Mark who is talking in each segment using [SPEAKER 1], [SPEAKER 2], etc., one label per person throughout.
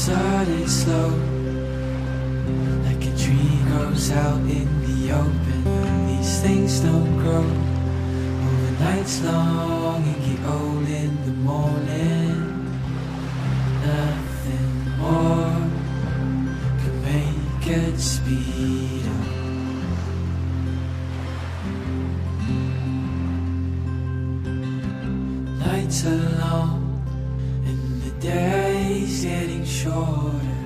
[SPEAKER 1] started slow, like a tree grows out in the open. These things don't grow over nights long and get old in the morning. Nothing more can make it speed up. Nights are long and the days getting shorter.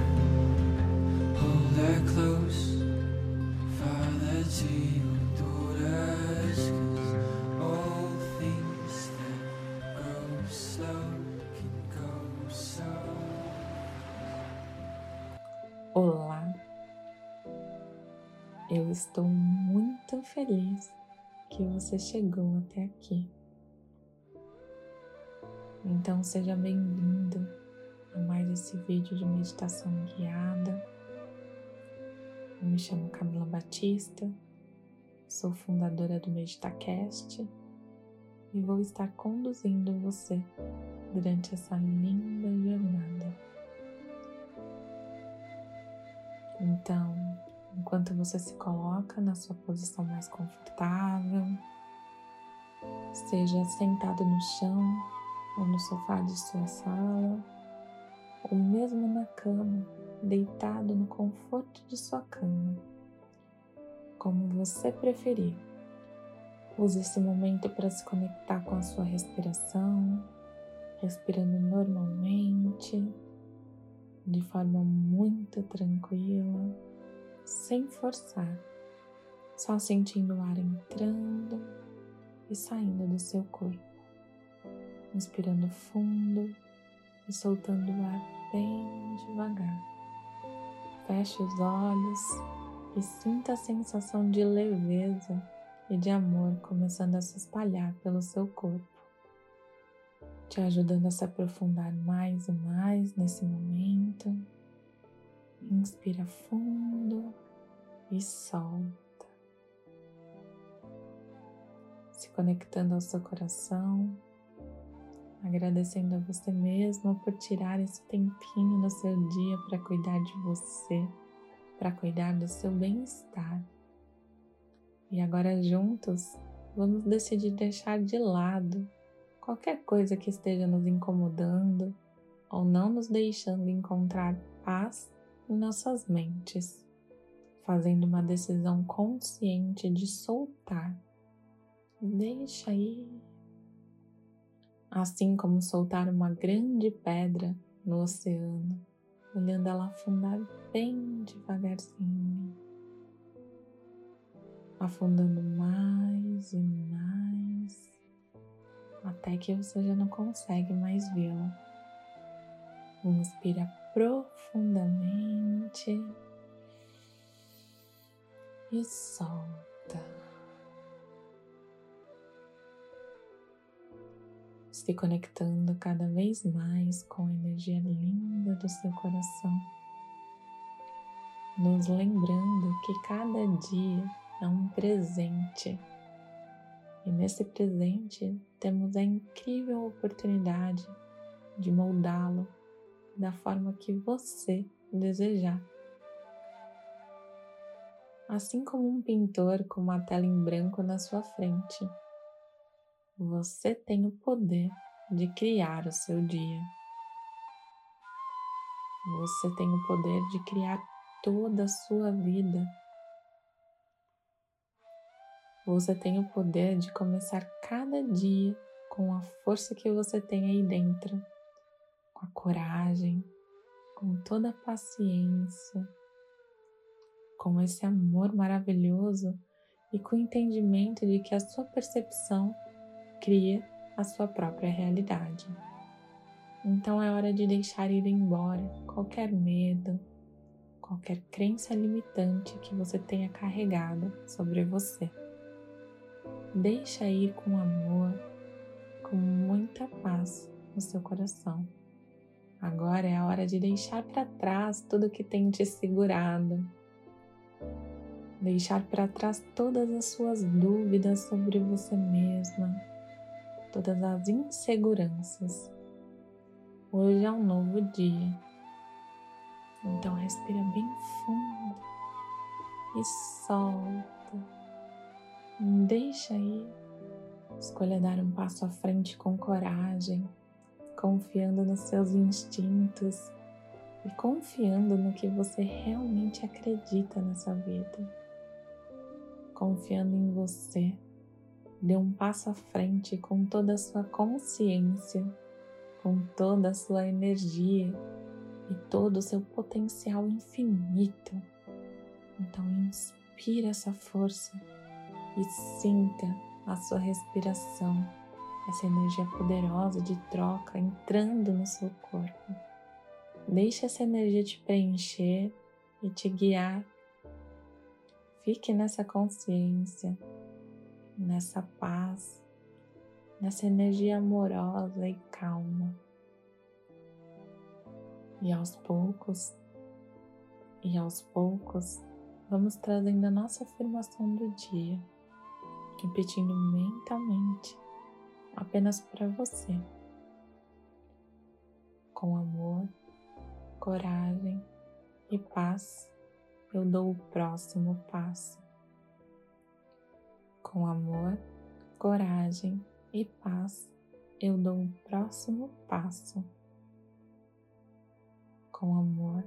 [SPEAKER 1] Hold her close, father to your daughters. 'cause all things go so.
[SPEAKER 2] Olá, eu estou muito feliz que você chegou até aqui. Então seja bem-vindo a mais esse vídeo de meditação guiada. Eu me chamo Camila Batista, sou fundadora do MeditaCast e vou estar conduzindo você durante essa linda jornada. Então, enquanto você se coloca na sua posição mais confortável, seja sentado no chão ou no sofá de sua sala, ou mesmo na cama, deitado no conforto de sua cama, como você preferir. Use esse momento para se conectar com a sua respiração, respirando normalmente, de forma muito tranquila, sem forçar, só sentindo o ar entrando e saindo do seu corpo inspirando fundo e soltando o ar bem devagar. Feche os olhos e sinta a sensação de leveza e de amor começando a se espalhar pelo seu corpo, te ajudando a se aprofundar mais e mais nesse momento. Inspira fundo e solta, se conectando ao seu coração agradecendo a você mesmo por tirar esse tempinho no seu dia para cuidar de você, para cuidar do seu bem-estar. E agora juntos vamos decidir deixar de lado qualquer coisa que esteja nos incomodando ou não nos deixando encontrar paz em nossas mentes, fazendo uma decisão consciente de soltar. Deixa ir assim como soltar uma grande pedra no oceano, olhando ela afundar bem devagarzinho, afundando mais e mais, até que você já não consegue mais vê-la. Inspira profundamente e solta. Se conectando cada vez mais com a energia linda do seu coração, nos lembrando que cada dia é um presente. E nesse presente temos a incrível oportunidade de moldá-lo da forma que você desejar. Assim como um pintor com uma tela em branco na sua frente você tem o poder de criar o seu dia. Você tem o poder de criar toda a sua vida. Você tem o poder de começar cada dia com a força que você tem aí dentro, com a coragem, com toda a paciência, com esse amor maravilhoso e com o entendimento de que a sua percepção cria a sua própria realidade. Então é hora de deixar ir embora qualquer medo, qualquer crença limitante que você tenha carregado sobre você. Deixa ir com amor, com muita paz no seu coração. Agora é a hora de deixar para trás tudo que tem te segurado. Deixar para trás todas as suas dúvidas sobre você mesma, todas as inseguranças. Hoje é um novo dia Então respira bem fundo e solta. Deixa aí. Escolha dar um passo à frente com coragem, confiando nos seus instintos e confiando no que você realmente acredita nessa vida. Confiando em você. Dê um passo à frente com toda a sua consciência, com toda a sua energia e todo o seu potencial infinito. Então, inspire essa força e sinta a sua respiração, essa energia poderosa de troca entrando no seu corpo. Deixe essa energia te preencher e te guiar. Fique nessa consciência, nessa paz, nessa energia amorosa e calma. E aos poucos, e aos poucos, vamos trazendo a nossa afirmação do dia, repetindo mentalmente, apenas para você. Com amor, coragem e paz, eu dou o próximo passo. Com amor, coragem e paz, eu dou o próximo passo com amor,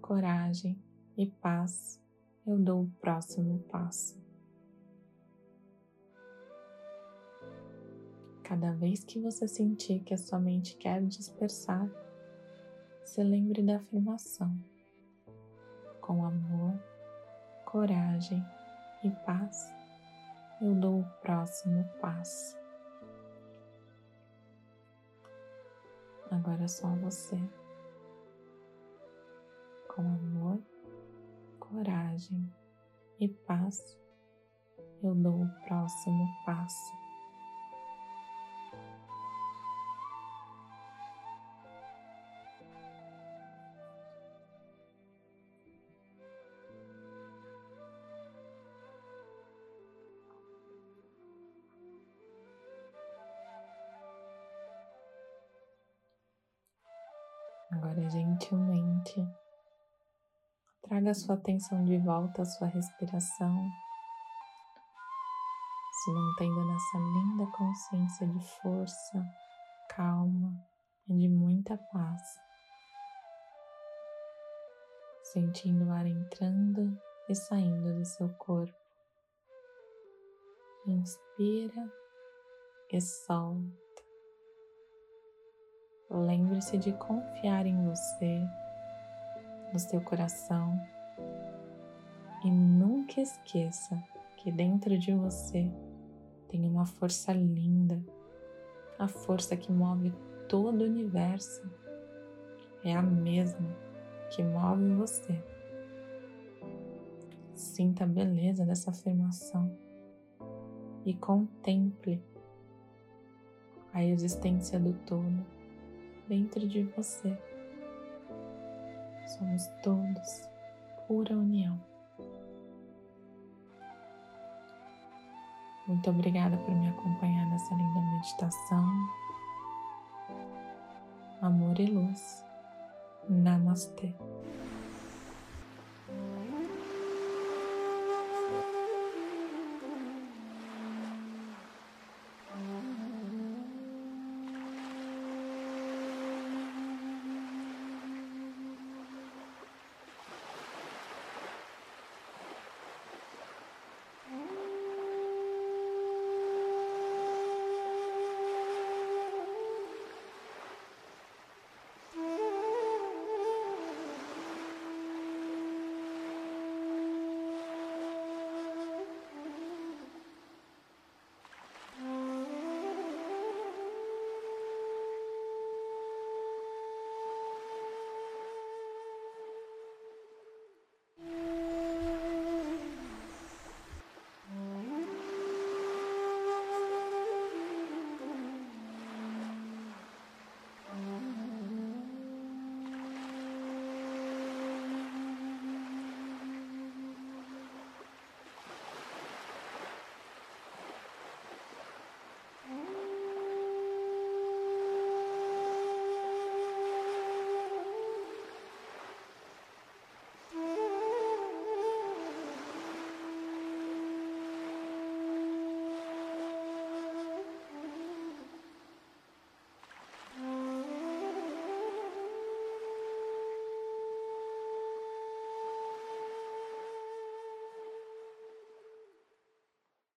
[SPEAKER 2] coragem e paz, eu dou o próximo passo. Cada vez que você sentir que a sua mente quer dispersar, se lembre da afirmação. Com amor, coragem e paz, eu dou o próximo passo. Agora é só você com amor, coragem e paz, eu dou o próximo passo. Agora, gentilmente, Traga sua atenção de volta à sua respiração, se mantendo nessa linda consciência de força, calma e de muita paz. Sentindo o ar entrando e saindo do seu corpo. Inspira e solta. Lembre-se de confiar em você no seu coração e nunca esqueça que dentro de você tem uma força linda, a força que move todo o universo. É a mesma que move você. Sinta a beleza dessa afirmação e contemple a existência do todo dentro de você. Somos todos pura união. Muito obrigada por me acompanhar nessa linda meditação. Amor e luz. Namastê.